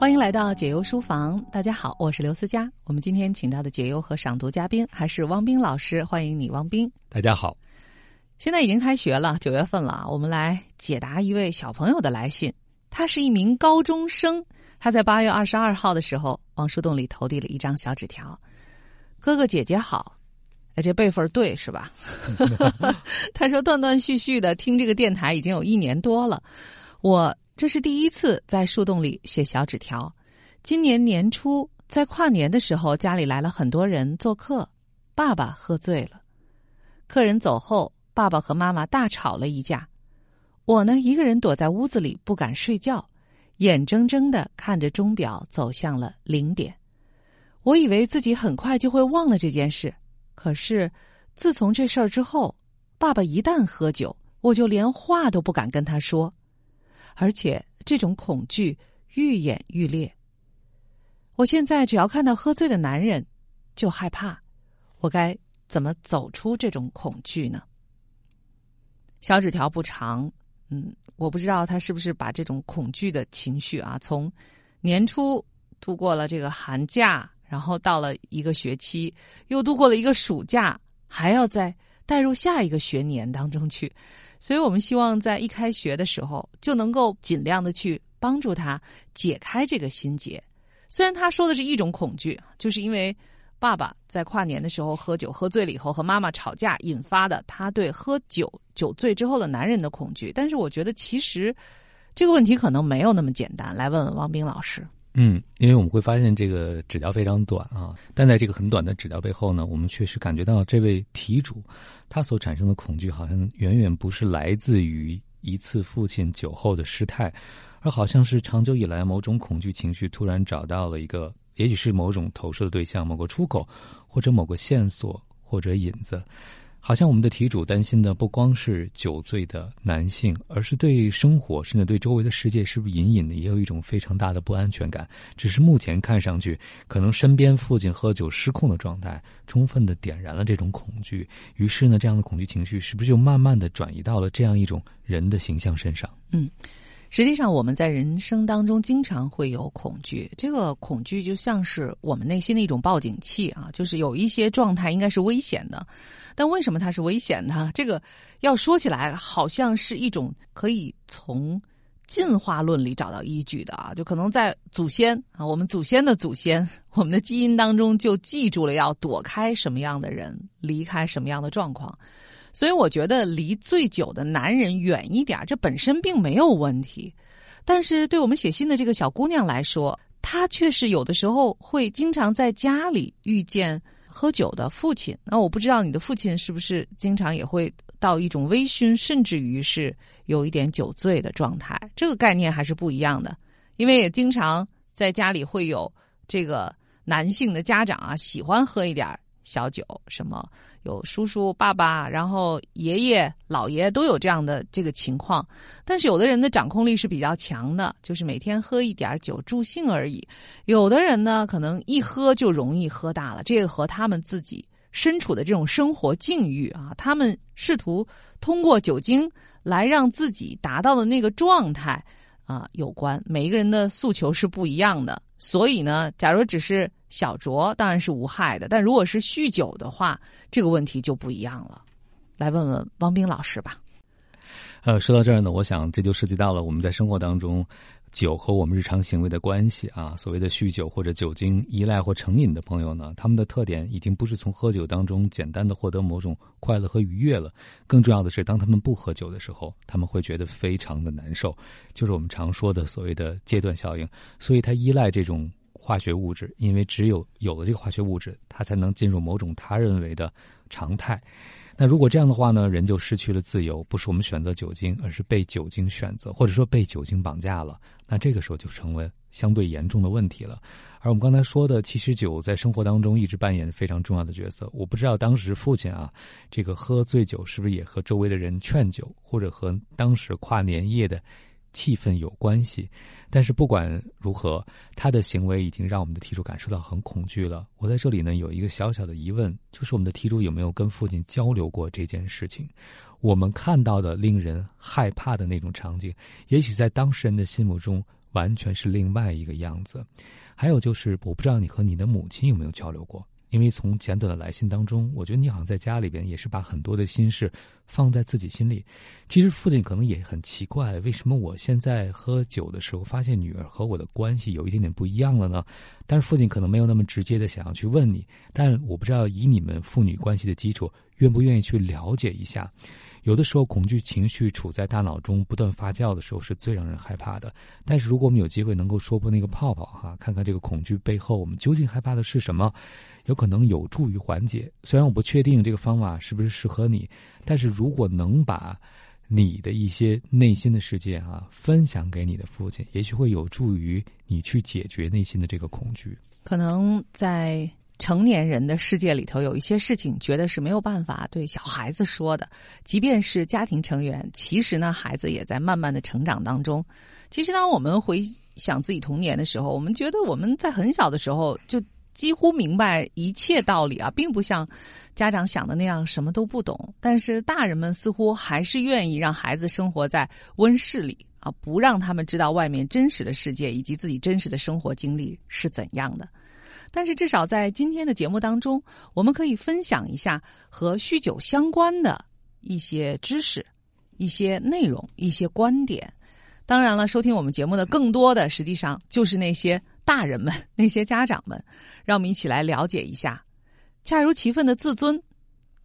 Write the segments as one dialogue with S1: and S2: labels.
S1: 欢迎来到解忧书房，大家好，我是刘思佳。我们今天请到的解忧和赏读嘉宾还是汪冰老师，欢迎你，汪冰。
S2: 大家好，
S1: 现在已经开学了，九月份了，我们来解答一位小朋友的来信。他是一名高中生，他在八月二十二号的时候往树洞里投递了一张小纸条：“哥哥姐姐好。”哎，这辈分对是吧？他说断断续续的听这个电台已经有一年多了，我这是第一次在树洞里写小纸条。今年年初在跨年的时候，家里来了很多人做客，爸爸喝醉了，客人走后，爸爸和妈妈大吵了一架。我呢，一个人躲在屋子里不敢睡觉，眼睁睁的看着钟表走向了零点。我以为自己很快就会忘了这件事。可是，自从这事儿之后，爸爸一旦喝酒，我就连话都不敢跟他说，而且这种恐惧愈演愈烈。我现在只要看到喝醉的男人，就害怕。我该怎么走出这种恐惧呢？小纸条不长，嗯，我不知道他是不是把这种恐惧的情绪啊，从年初度过了这个寒假。然后到了一个学期，又度过了一个暑假，还要再带入下一个学年当中去，所以我们希望在一开学的时候就能够尽量的去帮助他解开这个心结。虽然他说的是一种恐惧，就是因为爸爸在跨年的时候喝酒喝醉了以后和妈妈吵架引发的他对喝酒酒醉之后的男人的恐惧，但是我觉得其实这个问题可能没有那么简单。来问问王斌老师。
S2: 嗯，因为我们会发现这个纸条非常短啊，但在这个很短的纸条背后呢，我们确实感觉到这位题主他所产生的恐惧，好像远远不是来自于一次父亲酒后的失态，而好像是长久以来某种恐惧情绪突然找到了一个，也许是某种投射的对象、某个出口，或者某个线索或者引子。好像我们的题主担心的不光是酒醉的男性，而是对生活甚至对周围的世界，是不是隐隐的也有一种非常大的不安全感？只是目前看上去，可能身边父亲喝酒失控的状态，充分的点燃了这种恐惧。于是呢，这样的恐惧情绪是不是就慢慢的转移到了这样一种人的形象身上？
S1: 嗯。实际上，我们在人生当中经常会有恐惧，这个恐惧就像是我们内心的一种报警器啊，就是有一些状态应该是危险的，但为什么它是危险的？这个要说起来，好像是一种可以从进化论里找到依据的啊，就可能在祖先啊，我们祖先的祖先，我们的基因当中就记住了要躲开什么样的人，离开什么样的状况。所以我觉得离醉酒的男人远一点，这本身并没有问题。但是对我们写信的这个小姑娘来说，她却是有的时候会经常在家里遇见喝酒的父亲。那我不知道你的父亲是不是经常也会到一种微醺，甚至于是有一点酒醉的状态。这个概念还是不一样的，因为也经常在家里会有这个男性的家长啊，喜欢喝一点小酒，什么。有叔叔、爸爸，然后爷爷、姥爷都有这样的这个情况，但是有的人的掌控力是比较强的，就是每天喝一点酒助兴而已。有的人呢，可能一喝就容易喝大了，这个和他们自己身处的这种生活境遇啊，他们试图通过酒精来让自己达到的那个状态啊有关。每一个人的诉求是不一样的，所以呢，假如只是。小酌当然是无害的，但如果是酗酒的话，这个问题就不一样了。来问问汪冰老师吧。
S2: 呃，说到这儿呢，我想这就涉及到了我们在生活当中酒和我们日常行为的关系啊。所谓的酗酒或者酒精依赖或成瘾的朋友呢，他们的特点已经不是从喝酒当中简单的获得某种快乐和愉悦了，更重要的是，当他们不喝酒的时候，他们会觉得非常的难受，就是我们常说的所谓的戒断效应。所以，他依赖这种。化学物质，因为只有有了这个化学物质，他才能进入某种他认为的常态。那如果这样的话呢，人就失去了自由，不是我们选择酒精，而是被酒精选择，或者说被酒精绑架了。那这个时候就成为相对严重的问题了。而我们刚才说的，其实酒在生活当中一直扮演着非常重要的角色。我不知道当时父亲啊，这个喝醉酒是不是也和周围的人劝酒，或者和当时跨年夜的。气氛有关系，但是不管如何，他的行为已经让我们的题主感受到很恐惧了。我在这里呢有一个小小的疑问，就是我们的题主有没有跟父亲交流过这件事情？我们看到的令人害怕的那种场景，也许在当事人的心目中完全是另外一个样子。还有就是，我不知道你和你的母亲有没有交流过。因为从简短的来信当中，我觉得你好像在家里边也是把很多的心事放在自己心里。其实父亲可能也很奇怪，为什么我现在喝酒的时候发现女儿和我的关系有一点点不一样了呢？但是父亲可能没有那么直接的想要去问你，但我不知道以你们父女关系的基础，愿不愿意去了解一下。有的时候，恐惧情绪处在大脑中不断发酵的时候，是最让人害怕的。但是，如果我们有机会能够说破那个泡泡，哈，看看这个恐惧背后，我们究竟害怕的是什么，有可能有助于缓解。虽然我不确定这个方法是不是适合你，但是如果能把你的一些内心的世界啊分享给你的父亲，也许会有助于你去解决内心的这个恐惧。
S1: 可能在。成年人的世界里头有一些事情，觉得是没有办法对小孩子说的。即便是家庭成员，其实呢，孩子也在慢慢的成长当中。其实当我们回想自己童年的时候，我们觉得我们在很小的时候就几乎明白一切道理啊，并不像家长想的那样什么都不懂。但是大人们似乎还是愿意让孩子生活在温室里啊，不让他们知道外面真实的世界以及自己真实的生活经历是怎样的。但是，至少在今天的节目当中，我们可以分享一下和酗酒相关的一些知识、一些内容、一些观点。当然了，收听我们节目的更多的，实际上就是那些大人们、那些家长们。让我们一起来了解一下《恰如其分的自尊》，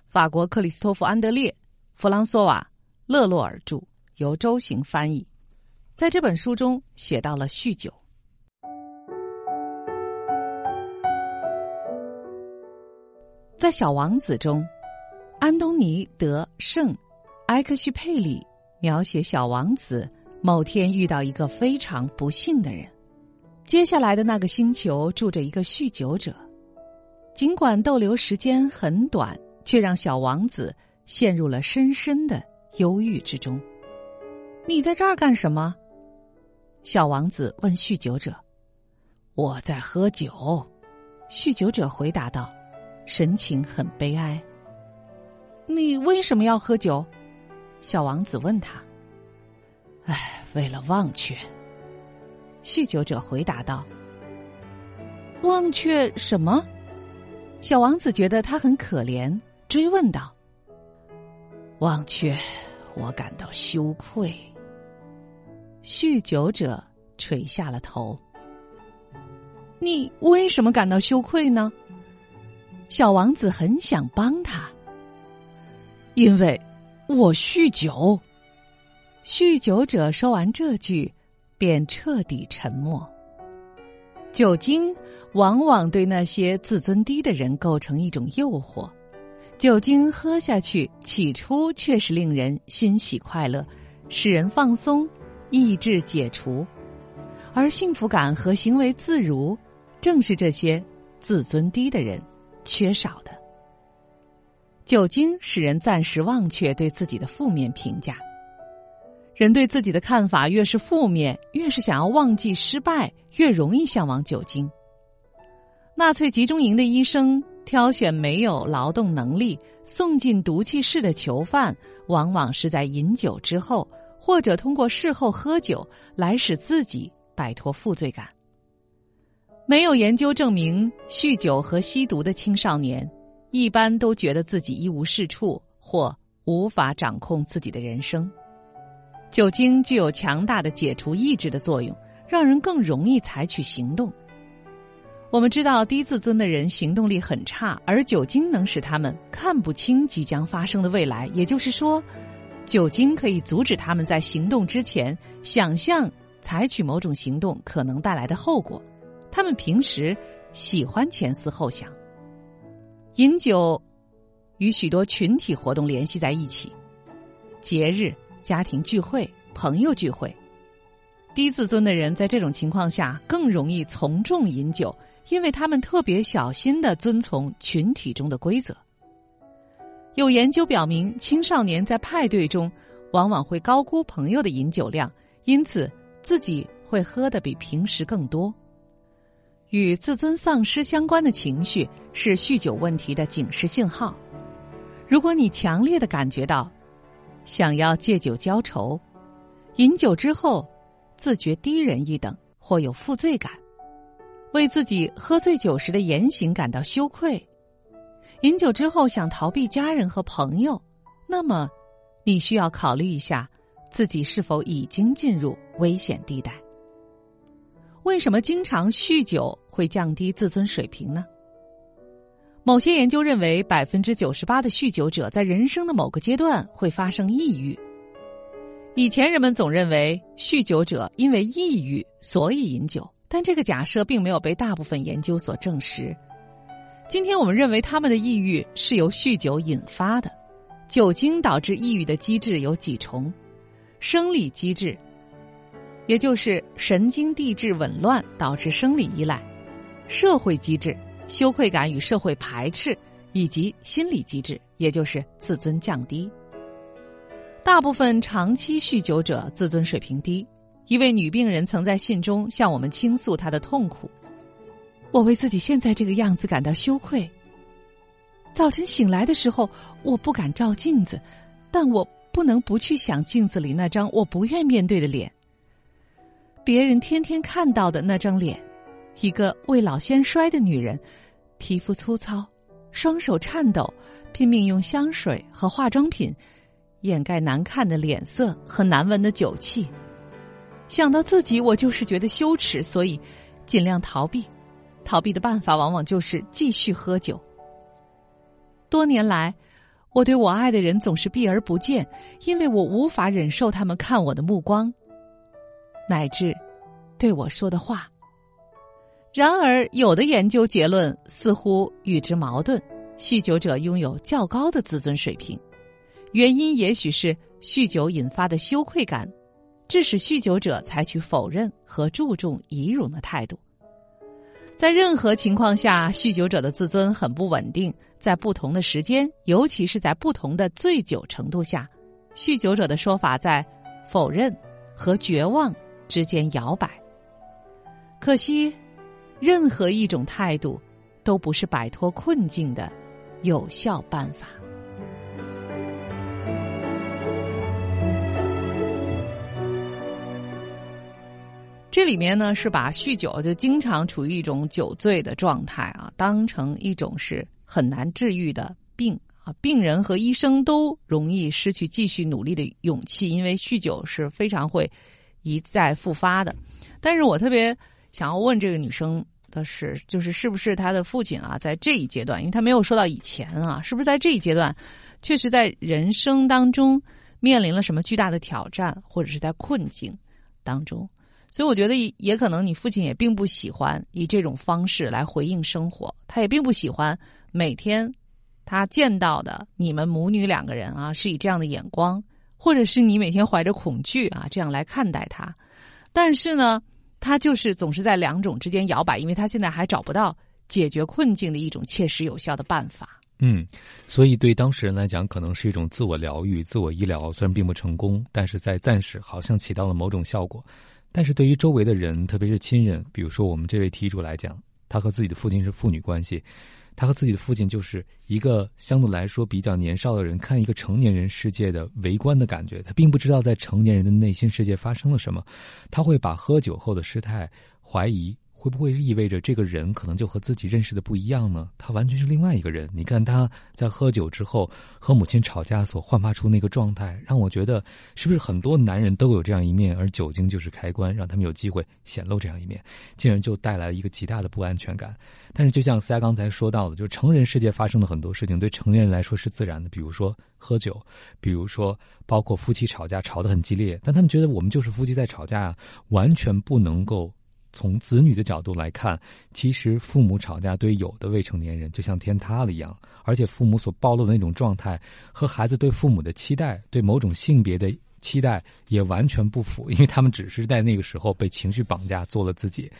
S1: 法国克里斯托弗·安德烈、弗朗索瓦·勒洛尔著，由周行翻译。在这本书中写到了酗酒。在《小王子》中，安东尼·德·圣埃克须佩里描写小王子某天遇到一个非常不幸的人。接下来的那个星球住着一个酗酒者，尽管逗留时间很短，却让小王子陷入了深深的忧郁之中。你在这儿干什么？小王子问酗酒者。我在喝酒，酗酒者回答道。神情很悲哀。你为什么要喝酒？小王子问他。唉，为了忘却。酗酒者回答道。忘却什么？小王子觉得他很可怜，追问道。忘却我感到羞愧。酗酒者垂下了头。你为什么感到羞愧呢？小王子很想帮他，因为我酗酒。酗酒者说完这句，便彻底沉默。酒精往往对那些自尊低的人构成一种诱惑。酒精喝下去，起初确实令人欣喜快乐，使人放松，意志解除，而幸福感和行为自如，正是这些自尊低的人。缺少的酒精使人暂时忘却对自己的负面评价。人对自己的看法越是负面，越是想要忘记失败，越容易向往酒精。纳粹集中营的医生挑选没有劳动能力、送进毒气室的囚犯，往往是在饮酒之后，或者通过事后喝酒来使自己摆脱负罪感。没有研究证明，酗酒和吸毒的青少年一般都觉得自己一无是处或无法掌控自己的人生。酒精具有强大的解除意志的作用，让人更容易采取行动。我们知道，低自尊的人行动力很差，而酒精能使他们看不清即将发生的未来。也就是说，酒精可以阻止他们在行动之前想象采取某种行动可能带来的后果。他们平时喜欢前思后想，饮酒与许多群体活动联系在一起，节日、家庭聚会、朋友聚会。低自尊的人在这种情况下更容易从众饮酒，因为他们特别小心的遵从群体中的规则。有研究表明，青少年在派对中往往会高估朋友的饮酒量，因此自己会喝的比平时更多。与自尊丧失相关的情绪是酗酒问题的警示信号。如果你强烈的感觉到想要借酒浇愁，饮酒之后自觉低人一等或有负罪感，为自己喝醉酒时的言行感到羞愧，饮酒之后想逃避家人和朋友，那么你需要考虑一下自己是否已经进入危险地带。为什么经常酗酒会降低自尊水平呢？某些研究认为，百分之九十八的酗酒者在人生的某个阶段会发生抑郁。以前人们总认为酗酒者因为抑郁所以饮酒，但这个假设并没有被大部分研究所证实。今天我们认为他们的抑郁是由酗酒引发的。酒精导致抑郁的机制有几重：生理机制。也就是神经递质紊乱导致生理依赖，社会机制羞愧感与社会排斥，以及心理机制，也就是自尊降低。大部分长期酗酒者自尊水平低。一位女病人曾在信中向我们倾诉她的痛苦：“我为自己现在这个样子感到羞愧。早晨醒来的时候，我不敢照镜子，但我不能不去想镜子里那张我不愿面对的脸。”别人天天看到的那张脸，一个未老先衰的女人，皮肤粗糙，双手颤抖，拼命用香水和化妆品掩盖难看的脸色和难闻的酒气。想到自己，我就是觉得羞耻，所以尽量逃避。逃避的办法往往就是继续喝酒。多年来，我对我爱的人总是避而不见，因为我无法忍受他们看我的目光。乃至对我说的话。然而，有的研究结论似乎与之矛盾。酗酒者拥有较高的自尊水平，原因也许是酗酒引发的羞愧感，致使酗酒者采取否认和注重仪容的态度。在任何情况下，酗酒者的自尊很不稳定，在不同的时间，尤其是在不同的醉酒程度下，酗酒者的说法在否认和绝望。之间摇摆。可惜，任何一种态度都不是摆脱困境的有效办法。这里面呢，是把酗酒就经常处于一种酒醉的状态啊，当成一种是很难治愈的病啊。病人和医生都容易失去继续努力的勇气，因为酗酒是非常会。一再复发的，但是我特别想要问这个女生的是，就是是不是他的父亲啊，在这一阶段，因为他没有说到以前啊，是不是在这一阶段，确实在人生当中面临了什么巨大的挑战，或者是在困境当中，所以我觉得也可能你父亲也并不喜欢以这种方式来回应生活，他也并不喜欢每天他见到的你们母女两个人啊，是以这样的眼光。或者是你每天怀着恐惧啊，这样来看待他，但是呢，他就是总是在两种之间摇摆，因为他现在还找不到解决困境的一种切实有效的办法。
S2: 嗯，所以对当事人来讲，可能是一种自我疗愈、自我医疗，虽然并不成功，但是在暂时好像起到了某种效果。但是对于周围的人，特别是亲人，比如说我们这位题主来讲，他和自己的父亲是父女关系。他和自己的父亲就是一个相对来说比较年少的人，看一个成年人世界的围观的感觉。他并不知道在成年人的内心世界发生了什么，他会把喝酒后的失态怀疑。会不会意味着这个人可能就和自己认识的不一样呢？他完全是另外一个人。你看他在喝酒之后和母亲吵架所焕发出那个状态，让我觉得是不是很多男人都有这样一面，而酒精就是开关，让他们有机会显露这样一面，竟然就带来了一个极大的不安全感。但是就像思佳刚才说到的，就成人世界发生的很多事情对成年人来说是自然的，比如说喝酒，比如说包括夫妻吵架吵得很激烈，但他们觉得我们就是夫妻在吵架，完全不能够。从子女的角度来看，其实父母吵架对有的未成年人就像天塌了一样，而且父母所暴露的那种状态和孩子对父母的期待、对某种性别的期待也完全不符，因为他们只是在那个时候被情绪绑架做了自己。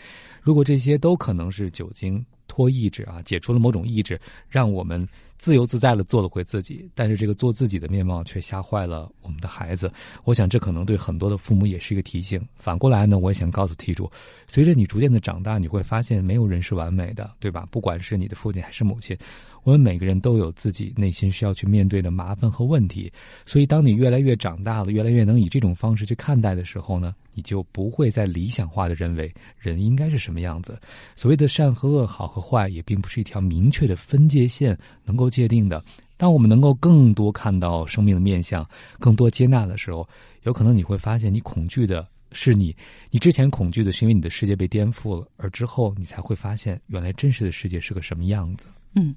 S2: 如果这些都可能是酒精脱意志啊，解除了某种意志，让我们自由自在的做了回自己，但是这个做自己的面貌却吓坏了我们的孩子。我想这可能对很多的父母也是一个提醒。反过来呢，我也想告诉题主，随着你逐渐的长大，你会发现没有人是完美的，对吧？不管是你的父亲还是母亲，我们每个人都有自己内心需要去面对的麻烦和问题。所以，当你越来越长大了，越来越能以这种方式去看待的时候呢，你就不会再理想化的认为人应该是什么样子。所谓的善和恶、好和坏，也并不是一条明确的分界线能够界定的。当我们能够更多看到生命的面相，更多接纳的时候，有可能你会发现，你恐惧的是你，你之前恐惧的是因为你的世界被颠覆了，而之后你才会发现，原来真实的世界是个什么样子。
S1: 嗯，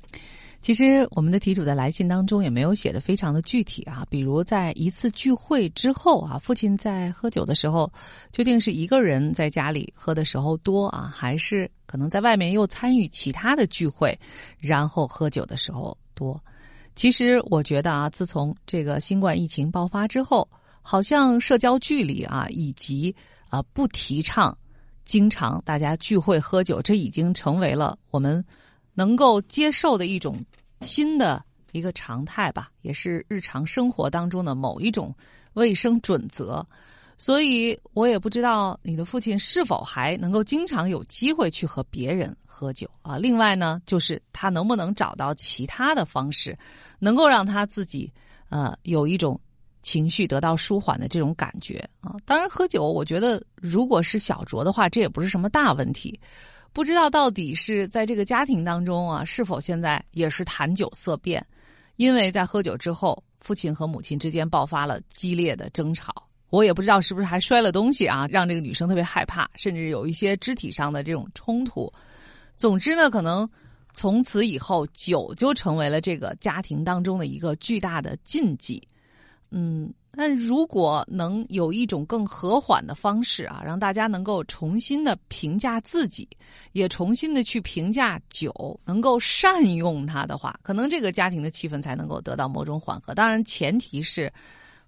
S1: 其实我们的题主在来信当中也没有写的非常的具体啊，比如在一次聚会之后啊，父亲在喝酒的时候，究竟是一个人在家里喝的时候多啊，还是可能在外面又参与其他的聚会，然后喝酒的时候多？其实我觉得啊，自从这个新冠疫情爆发之后，好像社交距离啊，以及啊不提倡经常大家聚会喝酒，这已经成为了我们能够接受的一种新的一个常态吧，也是日常生活当中的某一种卫生准则。所以我也不知道你的父亲是否还能够经常有机会去和别人。喝酒啊！另外呢，就是他能不能找到其他的方式，能够让他自己呃有一种情绪得到舒缓的这种感觉啊。当然，喝酒我觉得如果是小酌的话，这也不是什么大问题。不知道到底是在这个家庭当中啊，是否现在也是谈酒色变？因为在喝酒之后，父亲和母亲之间爆发了激烈的争吵。我也不知道是不是还摔了东西啊，让这个女生特别害怕，甚至有一些肢体上的这种冲突。总之呢，可能从此以后，酒就成为了这个家庭当中的一个巨大的禁忌。嗯，但如果能有一种更和缓的方式啊，让大家能够重新的评价自己，也重新的去评价酒，能够善用它的话，可能这个家庭的气氛才能够得到某种缓和。当然，前提是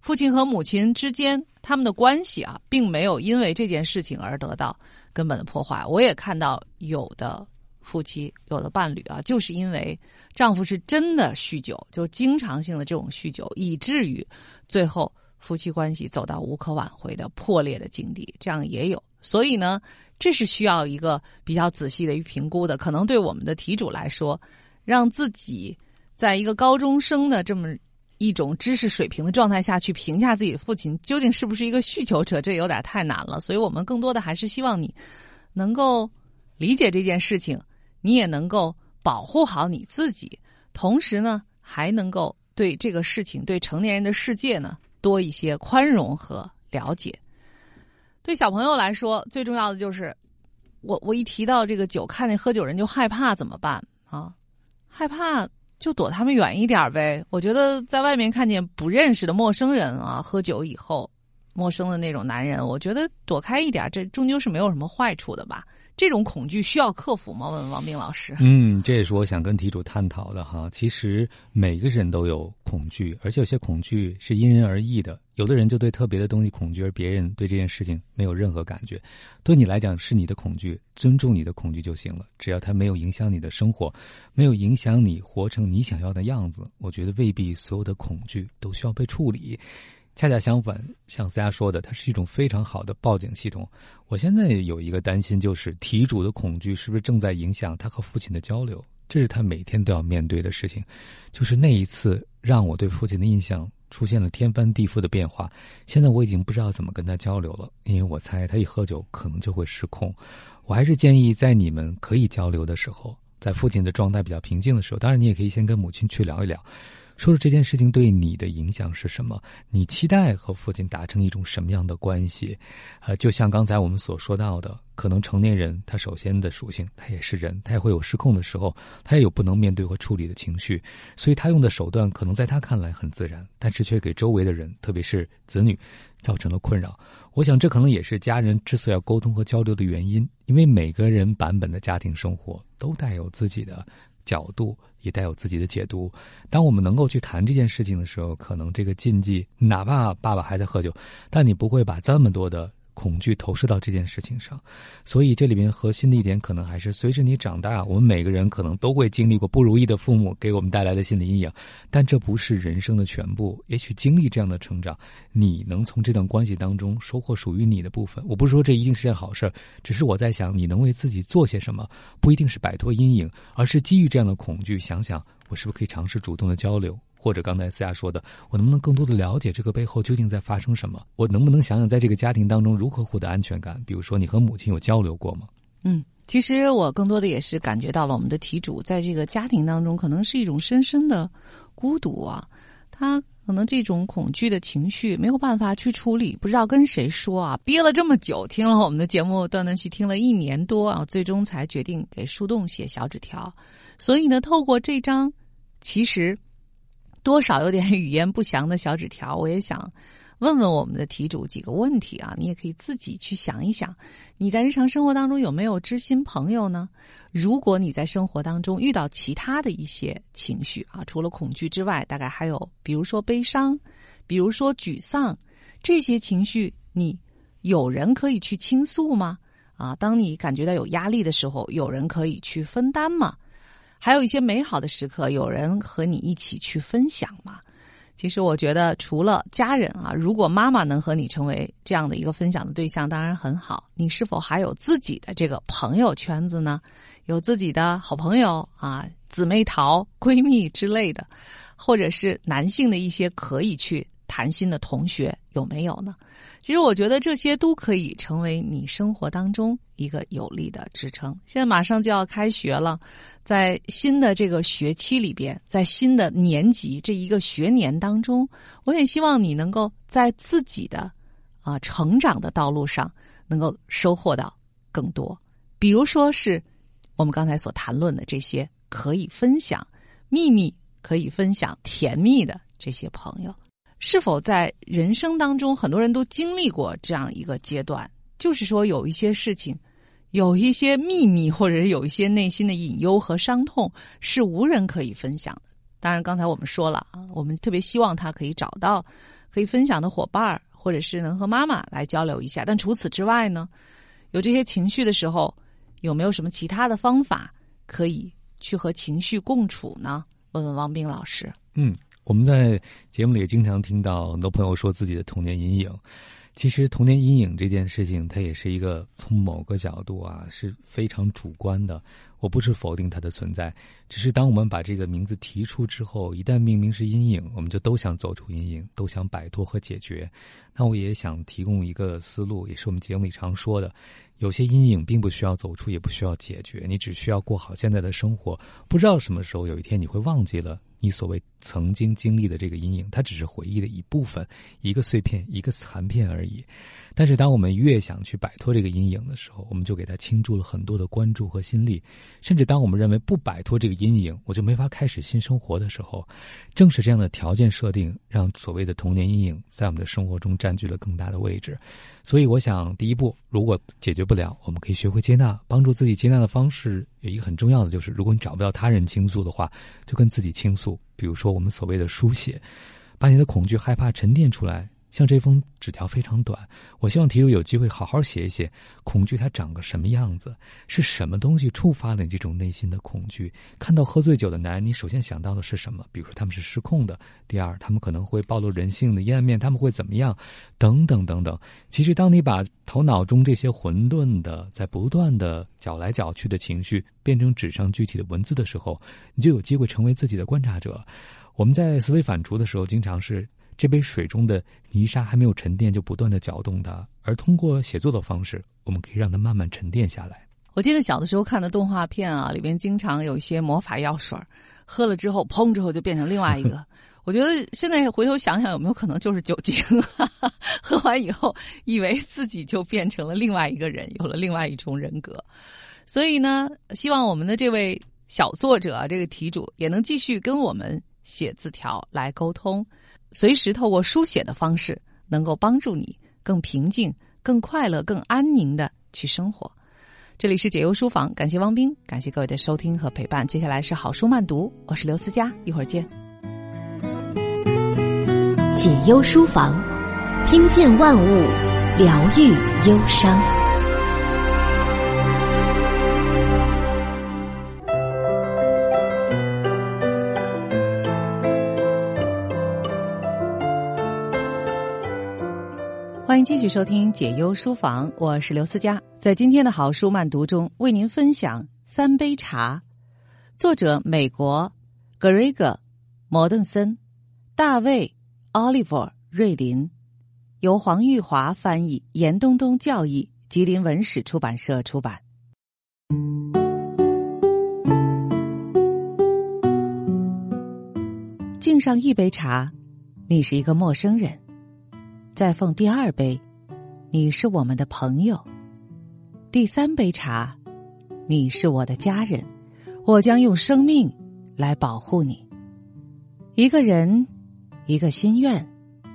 S1: 父亲和母亲之间他们的关系啊，并没有因为这件事情而得到根本的破坏。我也看到有的。夫妻有的伴侣啊，就是因为丈夫是真的酗酒，就经常性的这种酗酒，以至于最后夫妻关系走到无可挽回的破裂的境地，这样也有。所以呢，这是需要一个比较仔细的一评估的。可能对我们的题主来说，让自己在一个高中生的这么一种知识水平的状态下去评价自己的父亲究竟是不是一个酗酒者，这有点太难了。所以我们更多的还是希望你能够理解这件事情。你也能够保护好你自己，同时呢，还能够对这个事情、对成年人的世界呢，多一些宽容和了解。对小朋友来说，最重要的就是，我我一提到这个酒，看见喝酒人就害怕，怎么办啊？害怕就躲他们远一点呗。我觉得在外面看见不认识的陌生人啊，喝酒以后，陌生的那种男人，我觉得躲开一点，这终究是没有什么坏处的吧。这种恐惧需要克服吗？问王斌老师。
S2: 嗯，这也是我想跟题主探讨的哈。其实每个人都有恐惧，而且有些恐惧是因人而异的。有的人就对特别的东西恐惧，而别人对这件事情没有任何感觉。对你来讲是你的恐惧，尊重你的恐惧就行了。只要它没有影响你的生活，没有影响你活成你想要的样子，我觉得未必所有的恐惧都需要被处理。恰恰相反，像思佳说的，它是一种非常好的报警系统。我现在有一个担心，就是题主的恐惧是不是正在影响他和父亲的交流？这是他每天都要面对的事情。就是那一次让我对父亲的印象出现了天翻地覆的变化。现在我已经不知道怎么跟他交流了，因为我猜他一喝酒可能就会失控。我还是建议在你们可以交流的时候，在父亲的状态比较平静的时候，当然你也可以先跟母亲去聊一聊。说说这件事情对你的影响是什么？你期待和父亲达成一种什么样的关系？呃，就像刚才我们所说到的，可能成年人他首先的属性，他也是人，他也会有失控的时候，他也有不能面对和处理的情绪，所以他用的手段可能在他看来很自然，但是却给周围的人，特别是子女，造成了困扰。我想这可能也是家人之所以要沟通和交流的原因，因为每个人版本的家庭生活都带有自己的。角度也带有自己的解读。当我们能够去谈这件事情的时候，可能这个禁忌，哪怕爸爸还在喝酒，但你不会把这么多的恐惧投射到这件事情上，所以这里面核心的一点可能还是随着你长大，我们每个人可能都会经历过不如意的父母给我们带来的心理阴影，但这不是人生的全部。也许经历这样的成长，你能从这段关系当中收获属于你的部分。我不是说这一定是件好事，只是我在想，你能为自己做些什么？不一定是摆脱阴影，而是基于这样的恐惧，想想我是不是可以尝试主动的交流。或者刚才思雅说的，我能不能更多的了解这个背后究竟在发生什么？我能不能想想在这个家庭当中如何获得安全感？比如说，你和母亲有交流过吗？
S1: 嗯，其实我更多的也是感觉到了我们的题主在这个家庭当中可能是一种深深的孤独啊，他可能这种恐惧的情绪没有办法去处理，不知道跟谁说啊，憋了这么久，听了我们的节目断断续听了一年多啊，最终才决定给树洞写小纸条。所以呢，透过这张，其实。多少有点语言不详的小纸条，我也想问问我们的题主几个问题啊！你也可以自己去想一想，你在日常生活当中有没有知心朋友呢？如果你在生活当中遇到其他的一些情绪啊，除了恐惧之外，大概还有比如说悲伤，比如说沮丧，这些情绪你有人可以去倾诉吗？啊，当你感觉到有压力的时候，有人可以去分担吗？还有一些美好的时刻，有人和你一起去分享吗？其实我觉得，除了家人啊，如果妈妈能和你成为这样的一个分享的对象，当然很好。你是否还有自己的这个朋友圈子呢？有自己的好朋友啊，姊妹淘、闺蜜之类的，或者是男性的一些可以去谈心的同学，有没有呢？其实我觉得这些都可以成为你生活当中一个有力的支撑。现在马上就要开学了，在新的这个学期里边，在新的年级这一个学年当中，我也希望你能够在自己的啊成长的道路上能够收获到更多。比如说是我们刚才所谈论的这些可以分享秘密、可以分享甜蜜的这些朋友。是否在人生当中，很多人都经历过这样一个阶段，就是说有一些事情，有一些秘密，或者是有一些内心的隐忧和伤痛，是无人可以分享的。当然，刚才我们说了啊，我们特别希望他可以找到可以分享的伙伴或者是能和妈妈来交流一下。但除此之外呢，有这些情绪的时候，有没有什么其他的方法可以去和情绪共处呢？问问王斌老师。
S2: 嗯。我们在节目里经常听到很多朋友说自己的童年阴影，其实童年阴影这件事情，它也是一个从某个角度啊是非常主观的。我不是否定它的存在，只是当我们把这个名字提出之后，一旦命名是阴影，我们就都想走出阴影，都想摆脱和解决。那我也想提供一个思路，也是我们节目里常说的：有些阴影并不需要走出，也不需要解决，你只需要过好现在的生活。不知道什么时候有一天你会忘记了。你所谓曾经经历的这个阴影，它只是回忆的一部分，一个碎片，一个残片而已。但是，当我们越想去摆脱这个阴影的时候，我们就给它倾注了很多的关注和心力。甚至当我们认为不摆脱这个阴影，我就没法开始新生活的时候，正是这样的条件设定，让所谓的童年阴影在我们的生活中占据了更大的位置。所以，我想第一步，如果解决不了，我们可以学会接纳，帮助自己接纳的方式有一个很重要的，就是如果你找不到他人倾诉的话，就跟自己倾诉。比如说，我们所谓的书写，把你的恐惧、害怕沉淀出来。像这封纸条非常短，我希望题主有机会好好写一写，恐惧它长个什么样子，是什么东西触发了你这种内心的恐惧？看到喝醉酒的男人，你首先想到的是什么？比如说他们是失控的，第二他们可能会暴露人性的阴暗面，他们会怎么样？等等等等。其实，当你把头脑中这些混沌的、在不断的搅来搅去的情绪变成纸上具体的文字的时候，你就有机会成为自己的观察者。我们在思维反刍的时候，经常是。这杯水中的泥沙还没有沉淀，就不断的搅动它。而通过写作的方式，我们可以让它慢慢沉淀下来。
S1: 我记得小的时候看的动画片啊，里边经常有一些魔法药水，喝了之后，砰之后就变成另外一个。我觉得现在回头想想，有没有可能就是酒精？喝完以后，以为自己就变成了另外一个人，有了另外一重人格。所以呢，希望我们的这位小作者，这个题主也能继续跟我们写字条来沟通。随时透过书写的方式，能够帮助你更平静、更快乐、更安宁的去生活。这里是解忧书房，感谢汪斌，感谢各位的收听和陪伴。接下来是好书慢读，我是刘思佳，一会儿见。
S3: 解忧书房，听见万物，疗愈忧伤。
S1: 迎继续收听解忧书房，我是刘思佳。在今天的好书慢读中，为您分享《三杯茶》，作者美国格瑞格·摩顿森，大卫·奥利弗·瑞林，由黄玉华翻译，严冬冬教译，吉林文史出版社出版。敬上一杯茶，你是一个陌生人。再奉第二杯，你是我们的朋友；第三杯茶，你是我的家人，我将用生命来保护你。一个人，一个心愿，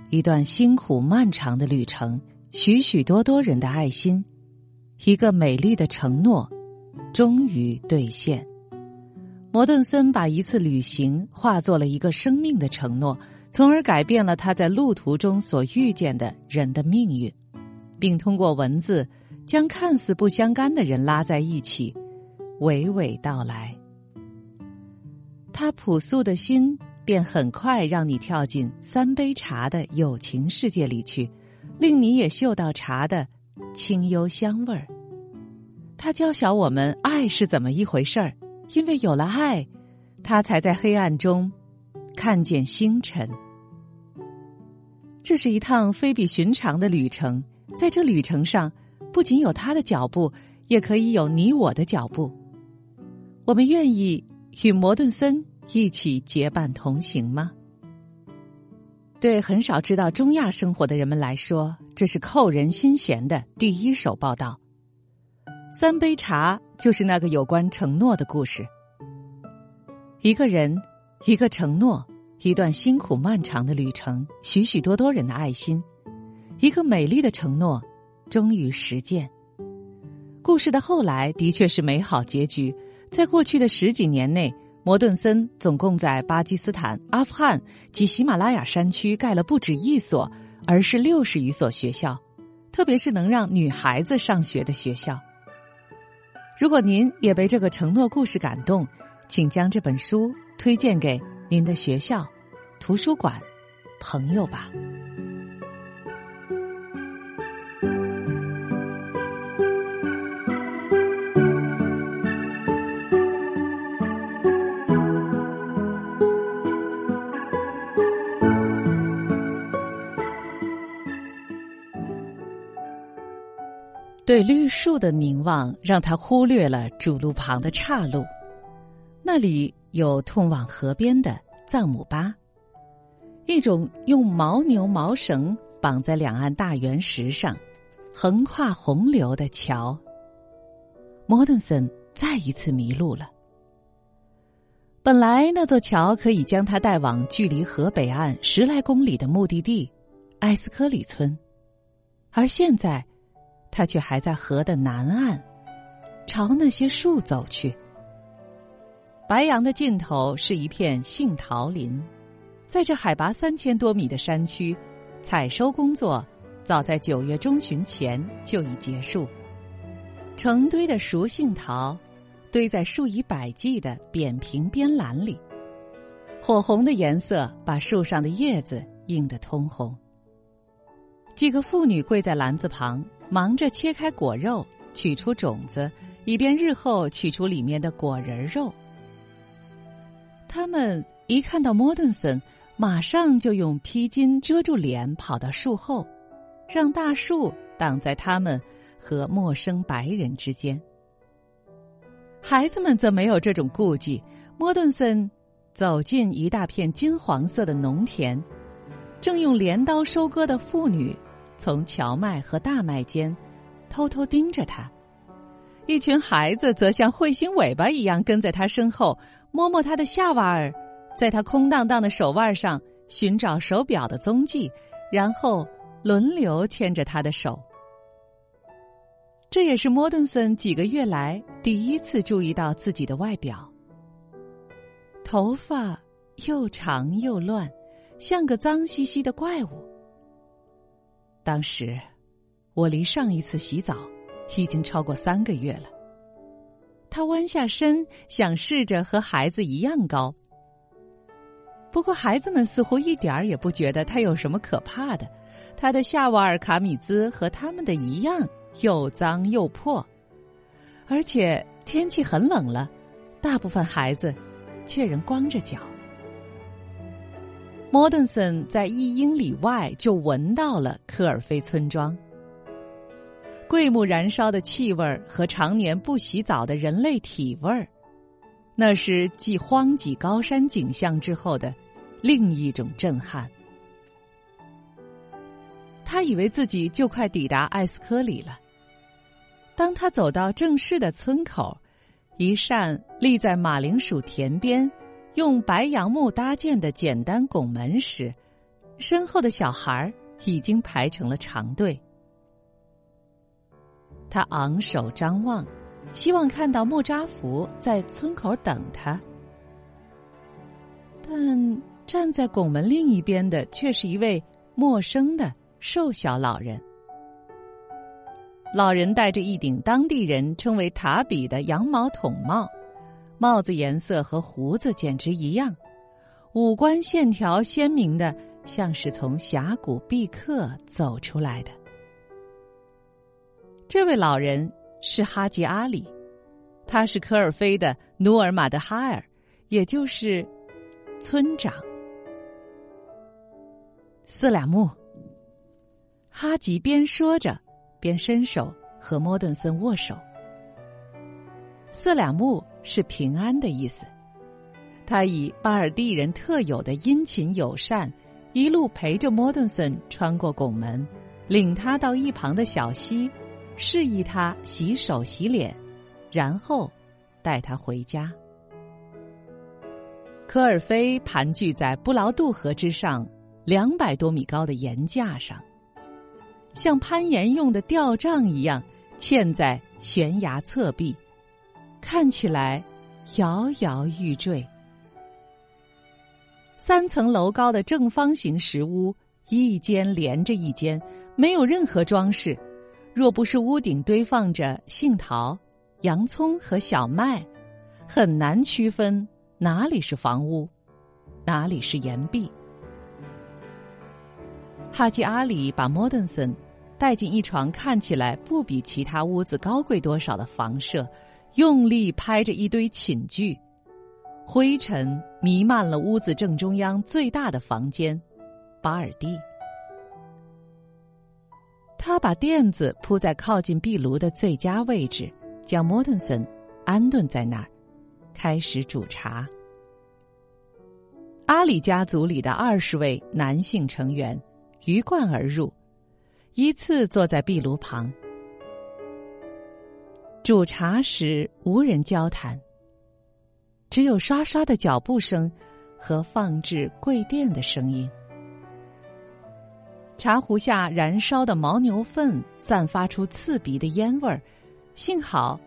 S1: 一段辛苦漫长的旅程，许许多多人的爱心，一个美丽的承诺，终于兑现。摩顿森把一次旅行化作了一个生命的承诺。从而改变了他在路途中所遇见的人的命运，并通过文字将看似不相干的人拉在一起，娓娓道来。他朴素的心便很快让你跳进三杯茶的友情世界里去，令你也嗅到茶的清幽香味儿。他教晓我们爱是怎么一回事儿，因为有了爱，他才在黑暗中看见星辰。这是一趟非比寻常的旅程，在这旅程上，不仅有他的脚步，也可以有你我的脚步。我们愿意与摩顿森一起结伴同行吗？对很少知道中亚生活的人们来说，这是扣人心弦的第一手报道。三杯茶就是那个有关承诺的故事。一个人，一个承诺。一段辛苦漫长的旅程，许许多多人的爱心，一个美丽的承诺，终于实践。故事的后来的确是美好结局。在过去的十几年内，摩顿森总共在巴基斯坦、阿富汗及喜马拉雅山区盖了不止一所，而是六十余所学校，特别是能让女孩子上学的学校。如果您也被这个承诺故事感动，请将这本书推荐给。您的学校、图书馆、朋友吧。对绿树的凝望，让他忽略了主路旁的岔路，那里。有通往河边的藏姆巴，一种用牦牛毛绳绑在两岸大圆石上，横跨洪流的桥。摩顿森再一次迷路了。本来那座桥可以将他带往距离河北岸十来公里的目的地埃斯科里村，而现在，他却还在河的南岸，朝那些树走去。白杨的尽头是一片杏桃林，在这海拔三千多米的山区，采收工作早在九月中旬前就已结束。成堆的熟杏桃堆在数以百计的扁平边篮里，火红的颜色把树上的叶子映得通红。几个妇女跪在篮子旁，忙着切开果肉，取出种子，以便日后取出里面的果仁肉。他们一看到莫顿森，马上就用披巾遮住脸，跑到树后，让大树挡在他们和陌生白人之间。孩子们则没有这种顾忌。莫顿森走进一大片金黄色的农田，正用镰刀收割的妇女从荞麦和大麦间偷偷盯着他。一群孩子则像彗星尾巴一样跟在他身后。摸摸他的下巴儿，在他空荡荡的手腕上寻找手表的踪迹，然后轮流牵着他的手。这也是莫顿森几个月来第一次注意到自己的外表。头发又长又乱，像个脏兮兮的怪物。当时，我离上一次洗澡已经超过三个月了。”他弯下身，想试着和孩子一样高。不过，孩子们似乎一点儿也不觉得他有什么可怕的。他的夏瓦尔卡米兹和他们的一样，又脏又破，而且天气很冷了，大部分孩子却仍光着脚。莫顿森在一英里外就闻到了科尔菲村庄。桂木燃烧的气味和常年不洗澡的人类体味儿，那是继荒瘠高山景象之后的另一种震撼。他以为自己就快抵达艾斯科里了。当他走到正式的村口，一扇立在马铃薯田边、用白杨木搭建的简单拱门时，身后的小孩已经排成了长队。他昂首张望，希望看到莫扎福在村口等他，但站在拱门另一边的却是一位陌生的瘦小老人。老人戴着一顶当地人称为塔比的羊毛筒帽，帽子颜色和胡子简直一样，五官线条鲜明的，像是从峡谷毕克走出来的。这位老人是哈吉阿里，他是科尔菲的努尔马德哈尔，也就是村长。四两木。哈吉边说着，边伸手和莫顿森握手。四两木是平安的意思，他以巴尔蒂人特有的殷勤友善，一路陪着莫顿森穿过拱门，领他到一旁的小溪。示意他洗手洗脸，然后带他回家。科尔菲盘踞在布劳杜河之上两百多米高的岩架上，像攀岩用的吊杖一样嵌在悬崖侧壁，看起来摇摇欲坠。三层楼高的正方形石屋，一间连着一间，没有任何装饰。若不是屋顶堆放着杏桃、洋葱和小麦，很难区分哪里是房屋，哪里是岩壁。哈吉阿里把莫顿森带进一床看起来不比其他屋子高贵多少的房舍，用力拍着一堆寝具，灰尘弥漫了屋子正中央最大的房间——巴尔蒂。他把垫子铺在靠近壁炉的最佳位置，将莫顿森安顿在那儿，开始煮茶。阿里家族里的二十位男性成员鱼贯而入，依次坐在壁炉旁。煮茶时无人交谈，只有刷刷的脚步声和放置贵垫的声音。茶壶下燃烧的牦牛粪散发出刺鼻的烟味儿，幸好，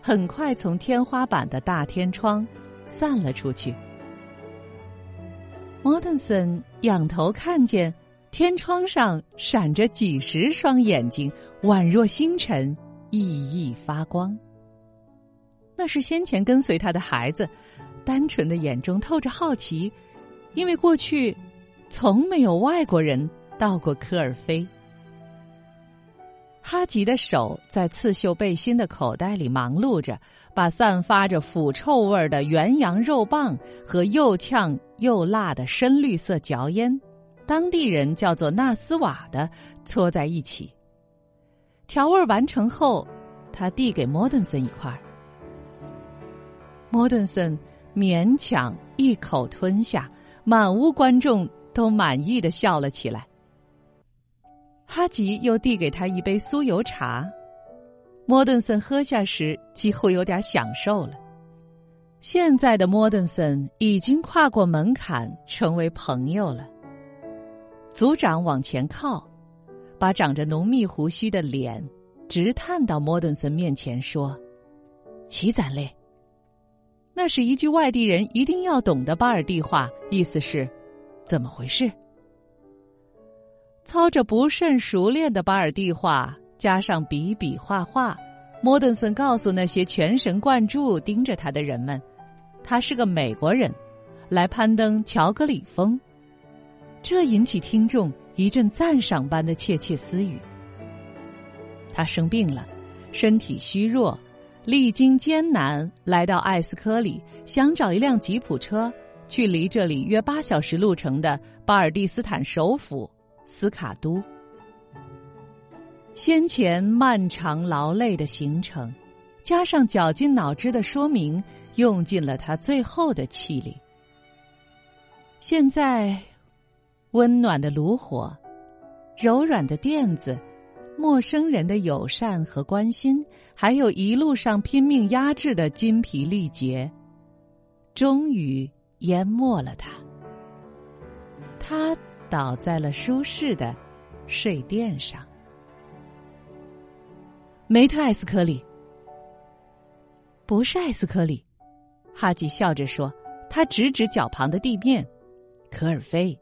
S1: 很快从天花板的大天窗散了出去。莫顿森仰头看见天窗上闪着几十双眼睛，宛若星辰，熠熠发光。那是先前跟随他的孩子，单纯的眼中透着好奇，因为过去从没有外国人。到过科尔菲，哈吉的手在刺绣背心的口袋里忙碌着，把散发着腐臭味的原羊肉棒和又呛又辣的深绿色嚼烟，当地人叫做纳斯瓦的，搓在一起。调味完成后，他递给莫顿森一块儿莫顿森勉强一口吞下，满屋观众都满意的笑了起来。哈吉又递给他一杯酥油茶，莫顿森喝下时几乎有点享受了。现在的莫顿森已经跨过门槛，成为朋友了。族长往前靠，把长着浓密胡须的脸直探到莫顿森面前，说：“齐赞嘞。”那是一句外地人一定要懂的巴尔蒂话，意思是：“怎么回事？”操着不甚熟练的巴尔蒂话，加上比比画画，莫顿森告诉那些全神贯注盯着他的人们，他是个美国人，来攀登乔格里峰。这引起听众一阵赞赏般的窃窃私语。他生病了，身体虚弱，历经艰难来到艾斯科里，想找一辆吉普车去离这里约八小时路程的巴尔蒂斯坦首府斯卡都。先前漫长劳累的行程，加上绞尽脑汁的说明，用尽了他最后的气力。现在，温暖的炉火，柔软的垫子，陌生人的友善和关心，还有一路上拼命压制的筋疲力竭，终于淹没了他。他倒在了舒适的睡垫上。梅特艾斯科里，不是艾斯科里，哈吉笑着说。他指指脚旁的地面，科尔菲。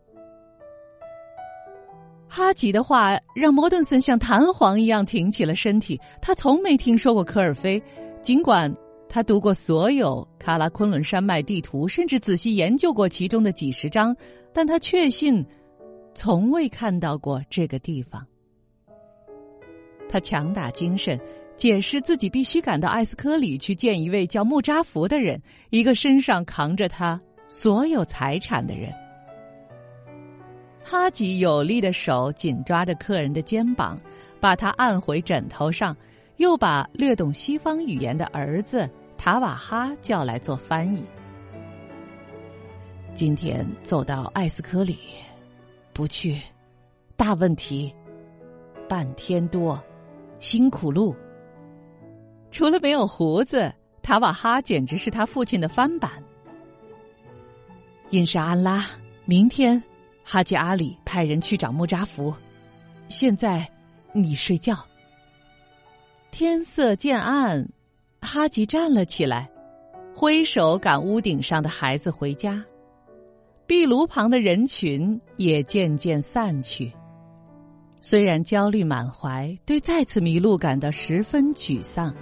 S1: 哈吉的话让摩顿森像弹簧一样挺起了身体。他从没听说过科尔菲，尽管他读过所有卡拉昆仑山脉地图，甚至仔细研究过其中的几十张，但他确信从未看到过这个地方。他强打精神，解释自己必须赶到艾斯科里去见一位叫穆扎福的人，一个身上扛着他所有财产的人。哈吉有力的手紧抓着客人的肩膀，把他按回枕头上，又把略懂西方语言的儿子塔瓦哈叫来做翻译。今天走到艾斯科里，不去，大问题，半天多。辛苦路。除了没有胡子，塔瓦哈简直是他父亲的翻版。印沙安拉，明天，哈吉阿里派人去找穆扎福。现在，你睡觉。天色渐暗，哈吉站了起来，挥手赶屋顶上的孩子回家。壁炉旁的人群也渐渐散去。虽然焦虑满怀，对再次迷路感到十分沮丧，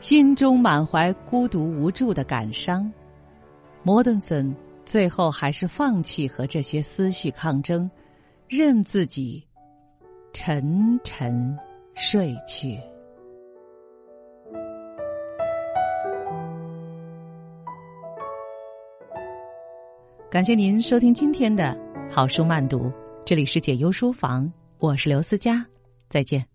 S1: 心中满怀孤独无助的感伤，摩顿森最后还是放弃和这些思绪抗争，任自己沉沉睡去。感谢您收听今天的好书慢读，这里是解忧书房。我是刘思佳，再见。